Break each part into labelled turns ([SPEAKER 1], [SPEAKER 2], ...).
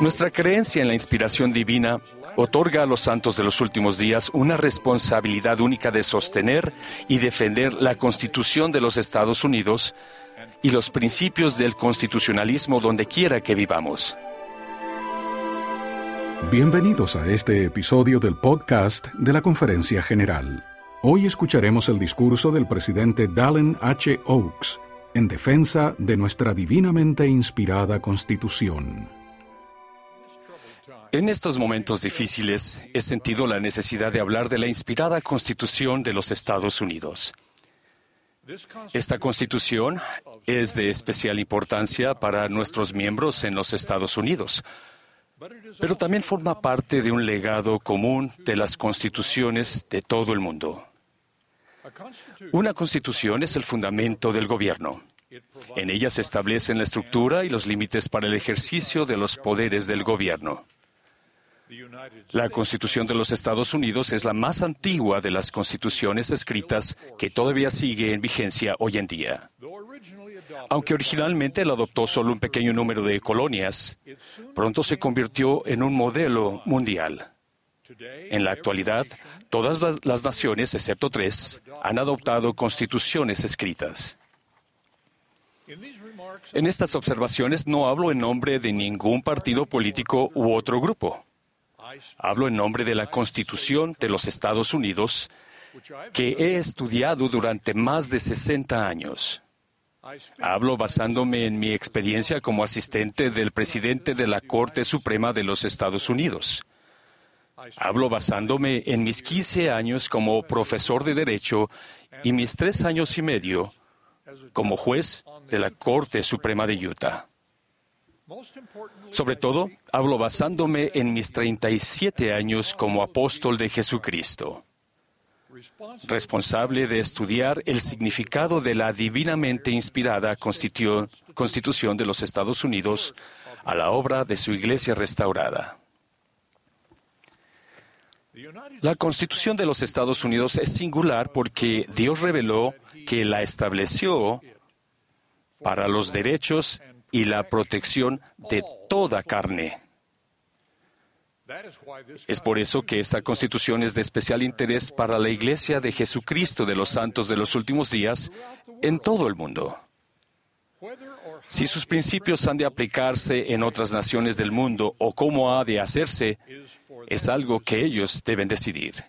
[SPEAKER 1] Nuestra creencia en la inspiración divina otorga a los santos de los últimos días una responsabilidad única de sostener y defender la Constitución de los Estados Unidos y los principios del constitucionalismo donde quiera que vivamos.
[SPEAKER 2] Bienvenidos a este episodio del podcast de la Conferencia General. Hoy escucharemos el discurso del presidente Dallin H. Oaks en defensa de nuestra divinamente inspirada Constitución.
[SPEAKER 1] En estos momentos difíciles he sentido la necesidad de hablar de la inspirada Constitución de los Estados Unidos. Esta Constitución es de especial importancia para nuestros miembros en los Estados Unidos, pero también forma parte de un legado común de las constituciones de todo el mundo. Una constitución es el fundamento del gobierno. En ella se establecen la estructura y los límites para el ejercicio de los poderes del gobierno. La Constitución de los Estados Unidos es la más antigua de las constituciones escritas que todavía sigue en vigencia hoy en día. Aunque originalmente la adoptó solo un pequeño número de colonias, pronto se convirtió en un modelo mundial. En la actualidad, todas las naciones, excepto tres, han adoptado constituciones escritas. En estas observaciones no hablo en nombre de ningún partido político u otro grupo. Hablo en nombre de la Constitución de los Estados Unidos, que he estudiado durante más de 60 años. Hablo basándome en mi experiencia como asistente del presidente de la Corte Suprema de los Estados Unidos. Hablo basándome en mis 15 años como profesor de Derecho y mis tres años y medio como juez de la Corte Suprema de Utah. Sobre todo, hablo basándome en mis 37 años como apóstol de Jesucristo, responsable de estudiar el significado de la divinamente inspirada Constitución de los Estados Unidos a la obra de su Iglesia restaurada. La Constitución de los Estados Unidos es singular porque Dios reveló que la estableció para los derechos y la protección de toda carne. Es por eso que esta constitución es de especial interés para la Iglesia de Jesucristo de los Santos de los últimos días en todo el mundo. Si sus principios han de aplicarse en otras naciones del mundo o cómo ha de hacerse, es algo que ellos deben decidir.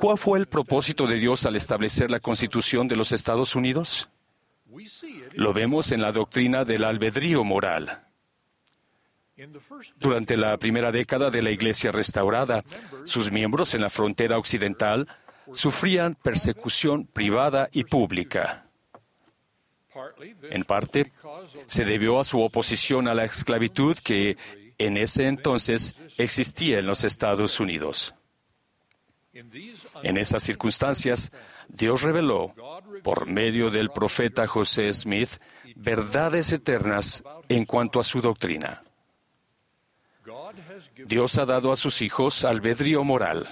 [SPEAKER 1] ¿Cuál fue el propósito de Dios al establecer la Constitución de los Estados Unidos? Lo vemos en la doctrina del albedrío moral. Durante la primera década de la Iglesia restaurada, sus miembros en la frontera occidental sufrían persecución privada y pública. En parte, se debió a su oposición a la esclavitud que en ese entonces existía en los Estados Unidos. En esas circunstancias, Dios reveló, por medio del profeta José Smith, verdades eternas en cuanto a su doctrina. Dios ha dado a sus hijos albedrío moral,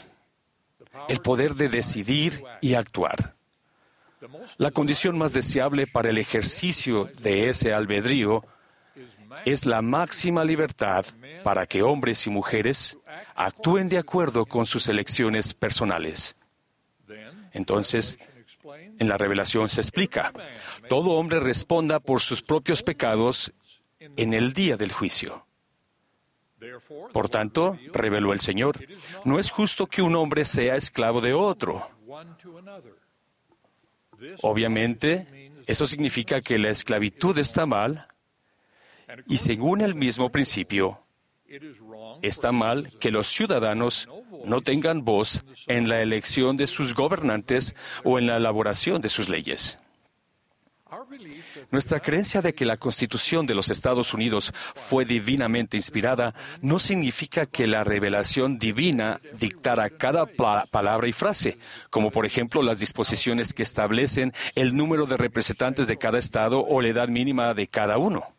[SPEAKER 1] el poder de decidir y actuar. La condición más deseable para el ejercicio de ese albedrío es la máxima libertad para que hombres y mujeres actúen de acuerdo con sus elecciones personales. Entonces, en la revelación se explica, todo hombre responda por sus propios pecados en el día del juicio. Por tanto, reveló el Señor, no es justo que un hombre sea esclavo de otro. Obviamente, eso significa que la esclavitud está mal y según el mismo principio, está mal que los ciudadanos no tengan voz en la elección de sus gobernantes o en la elaboración de sus leyes. Nuestra creencia de que la Constitución de los Estados Unidos fue divinamente inspirada no significa que la revelación divina dictara cada palabra y frase, como por ejemplo las disposiciones que establecen el número de representantes de cada estado o la edad mínima de cada uno.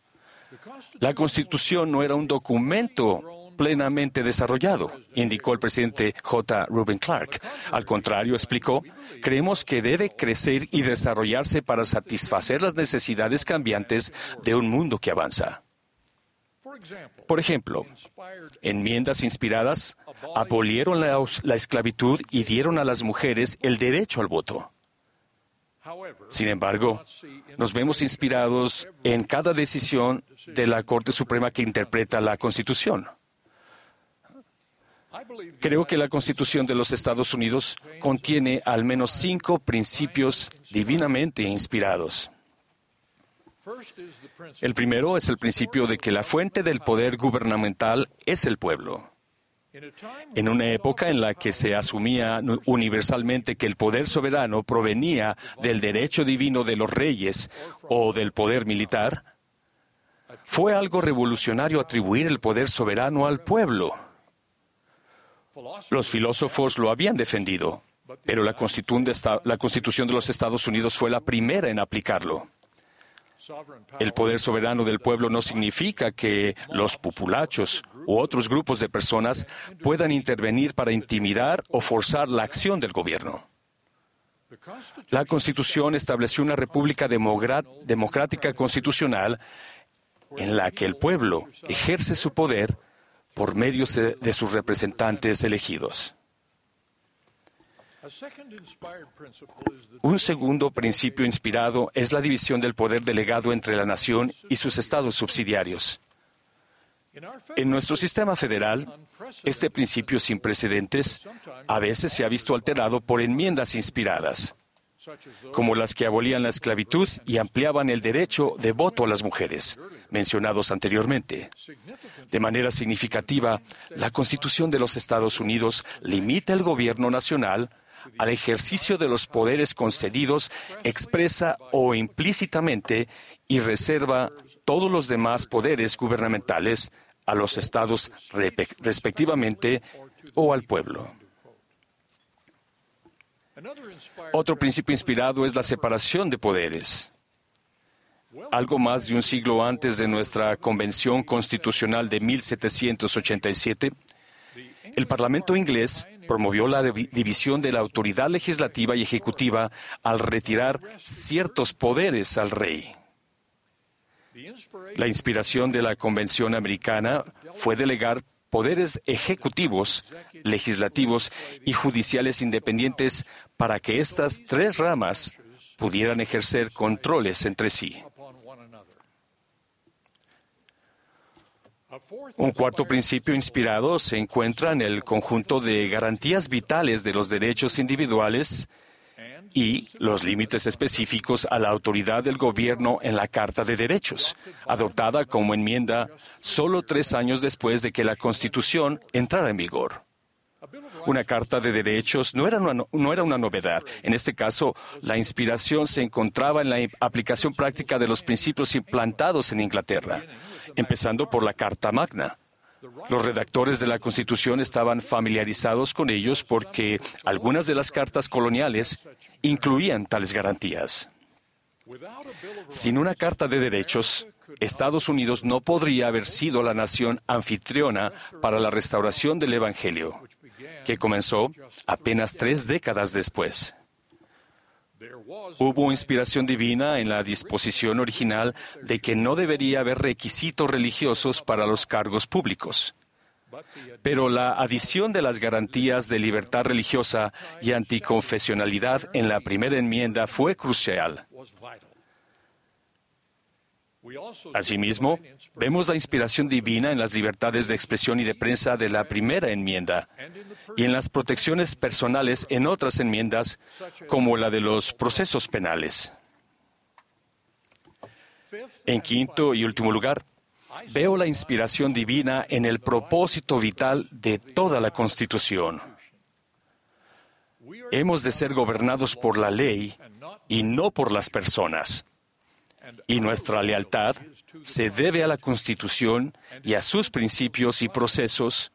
[SPEAKER 1] La Constitución no era un documento plenamente desarrollado, indicó el presidente J. Reuben Clark. Al contrario, explicó, creemos que debe crecer y desarrollarse para satisfacer las necesidades cambiantes de un mundo que avanza. Por ejemplo, enmiendas inspiradas abolieron la esclavitud y dieron a las mujeres el derecho al voto. Sin embargo, nos vemos inspirados en cada decisión de la Corte Suprema que interpreta la Constitución. Creo que la Constitución de los Estados Unidos contiene al menos cinco principios divinamente inspirados. El primero es el principio de que la fuente del poder gubernamental es el pueblo. En una época en la que se asumía universalmente que el poder soberano provenía del derecho divino de los reyes o del poder militar, fue algo revolucionario atribuir el poder soberano al pueblo. Los filósofos lo habían defendido, pero la Constitución de los Estados Unidos fue la primera en aplicarlo. El poder soberano del pueblo no significa que los populachos u otros grupos de personas puedan intervenir para intimidar o forzar la acción del gobierno. La Constitución estableció una república democrática constitucional en la que el pueblo ejerce su poder por medio de sus representantes elegidos. Un segundo principio inspirado es la división del poder delegado entre la nación y sus estados subsidiarios. En nuestro sistema federal, este principio sin precedentes a veces se ha visto alterado por enmiendas inspiradas, como las que abolían la esclavitud y ampliaban el derecho de voto a las mujeres, mencionados anteriormente. De manera significativa, la Constitución de los Estados Unidos limita el gobierno nacional al ejercicio de los poderes concedidos expresa o implícitamente y reserva todos los demás poderes gubernamentales a los estados respectivamente o al pueblo. Otro principio inspirado es la separación de poderes. Algo más de un siglo antes de nuestra Convención Constitucional de 1787, el Parlamento inglés promovió la división de la autoridad legislativa y ejecutiva al retirar ciertos poderes al rey. La inspiración de la Convención Americana fue delegar poderes ejecutivos, legislativos y judiciales independientes para que estas tres ramas pudieran ejercer controles entre sí. Un cuarto principio inspirado se encuentra en el conjunto de garantías vitales de los derechos individuales y los límites específicos a la autoridad del gobierno en la Carta de Derechos, adoptada como enmienda solo tres años después de que la Constitución entrara en vigor. Una Carta de Derechos no era, una, no era una novedad. En este caso, la inspiración se encontraba en la aplicación práctica de los principios implantados en Inglaterra empezando por la Carta Magna. Los redactores de la Constitución estaban familiarizados con ellos porque algunas de las cartas coloniales incluían tales garantías. Sin una Carta de Derechos, Estados Unidos no podría haber sido la nación anfitriona para la restauración del Evangelio, que comenzó apenas tres décadas después. Hubo inspiración divina en la disposición original de que no debería haber requisitos religiosos para los cargos públicos. Pero la adición de las garantías de libertad religiosa y anticonfesionalidad en la primera enmienda fue crucial. Asimismo, vemos la inspiración divina en las libertades de expresión y de prensa de la primera enmienda y en las protecciones personales en otras enmiendas, como la de los procesos penales. En quinto y último lugar, veo la inspiración divina en el propósito vital de toda la Constitución. Hemos de ser gobernados por la ley y no por las personas. Y nuestra lealtad se debe a la Constitución y a sus principios y procesos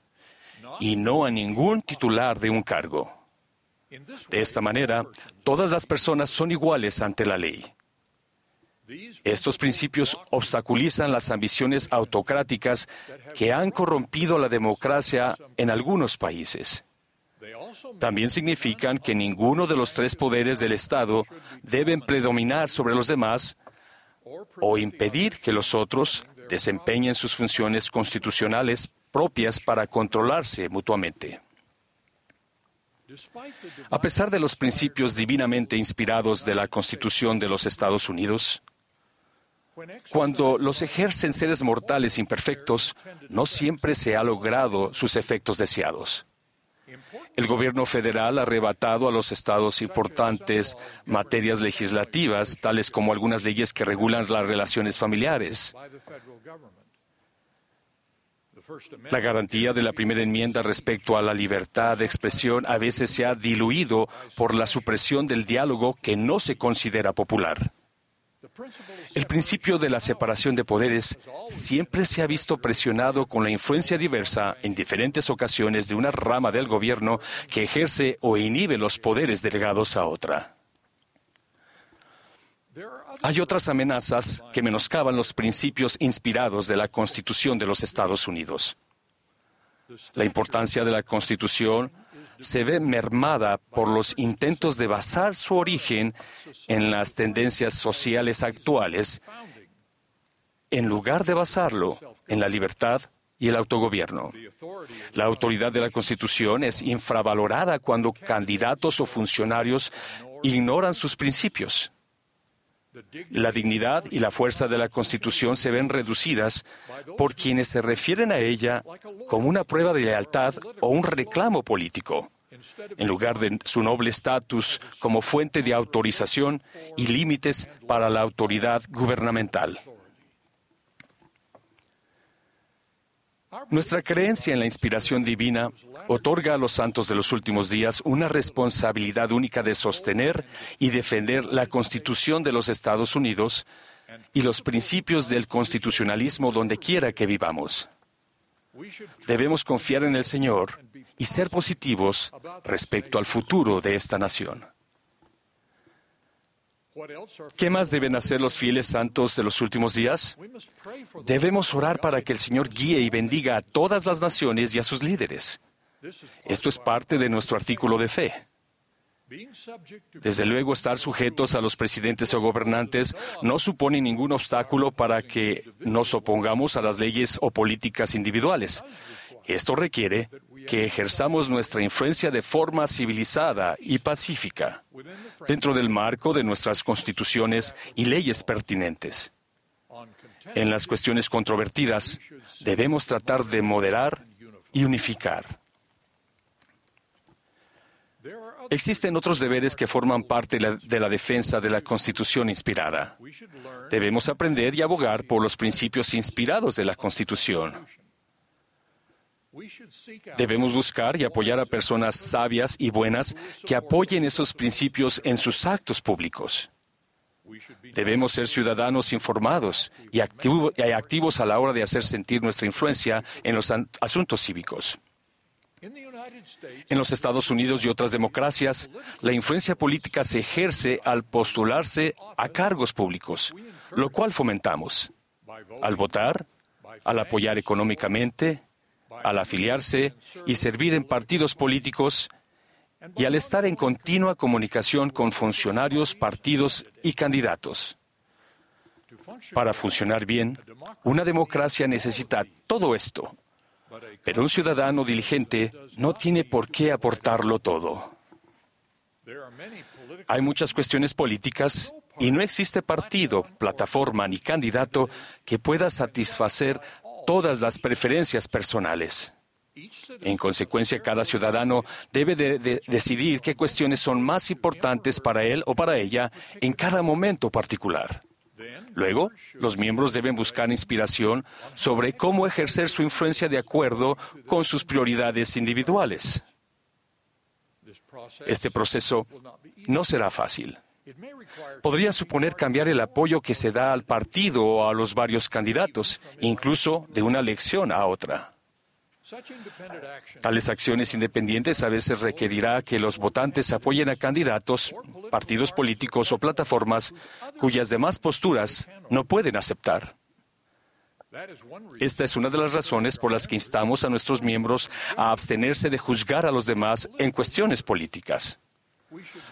[SPEAKER 1] y no a ningún titular de un cargo. De esta manera, todas las personas son iguales ante la ley. Estos principios obstaculizan las ambiciones autocráticas que han corrompido la democracia en algunos países. También significan que ninguno de los tres poderes del Estado deben predominar sobre los demás o impedir que los otros desempeñen sus funciones constitucionales propias para controlarse mutuamente. A pesar de los principios divinamente inspirados de la Constitución de los Estados Unidos, cuando los ejercen seres mortales imperfectos, no siempre se ha logrado sus efectos deseados. El gobierno federal ha arrebatado a los estados importantes materias legislativas, tales como algunas leyes que regulan las relaciones familiares. La garantía de la primera enmienda respecto a la libertad de expresión a veces se ha diluido por la supresión del diálogo que no se considera popular. El principio de la separación de poderes siempre se ha visto presionado con la influencia diversa en diferentes ocasiones de una rama del gobierno que ejerce o inhibe los poderes delegados a otra. Hay otras amenazas que menoscaban los principios inspirados de la Constitución de los Estados Unidos. La importancia de la Constitución se ve mermada por los intentos de basar su origen en las tendencias sociales actuales, en lugar de basarlo en la libertad y el autogobierno. La autoridad de la Constitución es infravalorada cuando candidatos o funcionarios ignoran sus principios. La dignidad y la fuerza de la Constitución se ven reducidas por quienes se refieren a ella como una prueba de lealtad o un reclamo político, en lugar de su noble estatus como fuente de autorización y límites para la autoridad gubernamental. Nuestra creencia en la inspiración divina otorga a los santos de los últimos días una responsabilidad única de sostener y defender la Constitución de los Estados Unidos y los principios del constitucionalismo donde quiera que vivamos. Debemos confiar en el Señor y ser positivos respecto al futuro de esta nación. ¿Qué más deben hacer los fieles santos de los últimos días? Debemos orar para que el Señor guíe y bendiga a todas las naciones y a sus líderes. Esto es parte de nuestro artículo de fe. Desde luego, estar sujetos a los presidentes o gobernantes no supone ningún obstáculo para que nos opongamos a las leyes o políticas individuales. Esto requiere que ejerzamos nuestra influencia de forma civilizada y pacífica, dentro del marco de nuestras constituciones y leyes pertinentes. En las cuestiones controvertidas, debemos tratar de moderar y unificar. Existen otros deberes que forman parte de la, defensa de la Constitución inspirada. Debemos aprender y abogar por los principios inspirados de la Constitución. Debemos buscar y apoyar a personas sabias y buenas que apoyen esos principios en sus actos públicos. Debemos ser ciudadanos informados y, activos a la hora de hacer sentir nuestra influencia en los asuntos cívicos. En los Estados Unidos y otras democracias, la influencia política se ejerce al postularse a cargos públicos, lo cual fomentamos. Al votar, al apoyar económicamente, al afiliarse y servir en partidos políticos y al estar en continua comunicación con funcionarios, partidos y candidatos. Para funcionar bien, una democracia necesita todo esto, pero un ciudadano diligente no tiene por qué aportarlo todo. Hay muchas cuestiones políticas y no existe partido, plataforma ni candidato que pueda satisfacer todas las preferencias personales. En consecuencia, cada ciudadano debe de, decidir qué cuestiones son más importantes para él o para ella en cada momento particular. Luego, los miembros deben buscar inspiración sobre cómo ejercer su influencia de acuerdo con sus prioridades individuales. Este proceso no será fácil. Podría suponer cambiar el apoyo que se da al partido o a los varios candidatos, incluso de una elección a otra. Tales acciones independientes a veces requerirá que los votantes apoyen a candidatos, partidos políticos o plataformas cuyas demás posturas no pueden aceptar. Esta es una de las razones por las que instamos a nuestros miembros a abstenerse de juzgar a los demás en cuestiones políticas.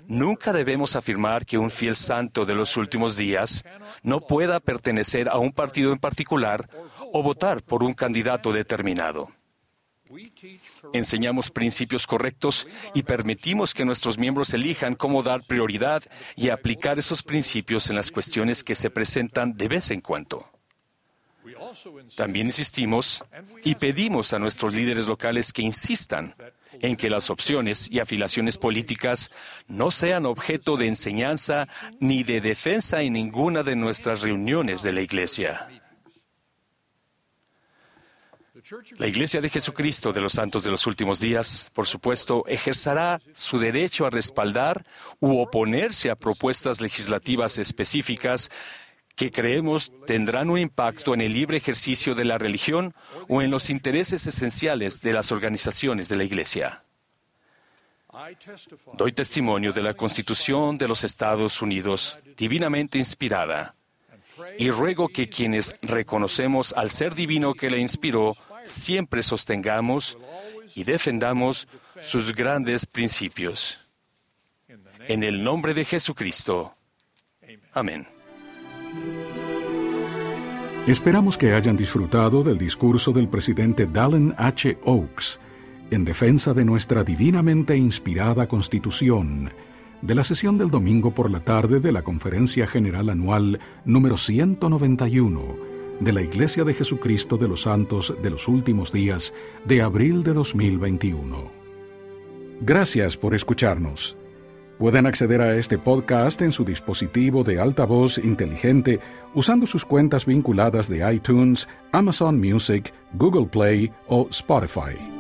[SPEAKER 1] Nunca debemos afirmar que un fiel santo de los últimos días no pueda pertenecer a un partido en particular o votar por un candidato determinado. Enseñamos principios correctos y permitimos que nuestros miembros elijan cómo dar prioridad y aplicar esos principios en las cuestiones que se presentan de vez en cuando. También insistimos y pedimos a nuestros líderes locales que insistan en que las opciones y afiliaciones políticas no sean objeto de enseñanza ni de defensa en ninguna de nuestras reuniones de la Iglesia. La Iglesia de Jesucristo de los Santos de los Últimos Días, por supuesto, ejercerá su derecho a respaldar u oponerse a propuestas legislativas específicas que creemos tendrán un impacto en el libre ejercicio de la religión o en los intereses esenciales de las organizaciones de la Iglesia. Doy testimonio de la Constitución de los Estados Unidos, divinamente inspirada, y ruego que quienes reconocemos al ser divino que la inspiró, siempre sostengamos y defendamos sus grandes principios. En el nombre de Jesucristo. Amén.
[SPEAKER 2] Esperamos que hayan disfrutado del discurso del presidente Dallin H. Oaks en defensa de nuestra divinamente inspirada Constitución, de la sesión del domingo por la tarde de la Conferencia General Anual número 191 de la Iglesia de Jesucristo de los Santos de los Últimos Días de abril de 2021. Gracias por escucharnos. Pueden acceder a este podcast en su dispositivo de altavoz inteligente usando sus cuentas vinculadas de iTunes, Amazon Music, Google Play o Spotify.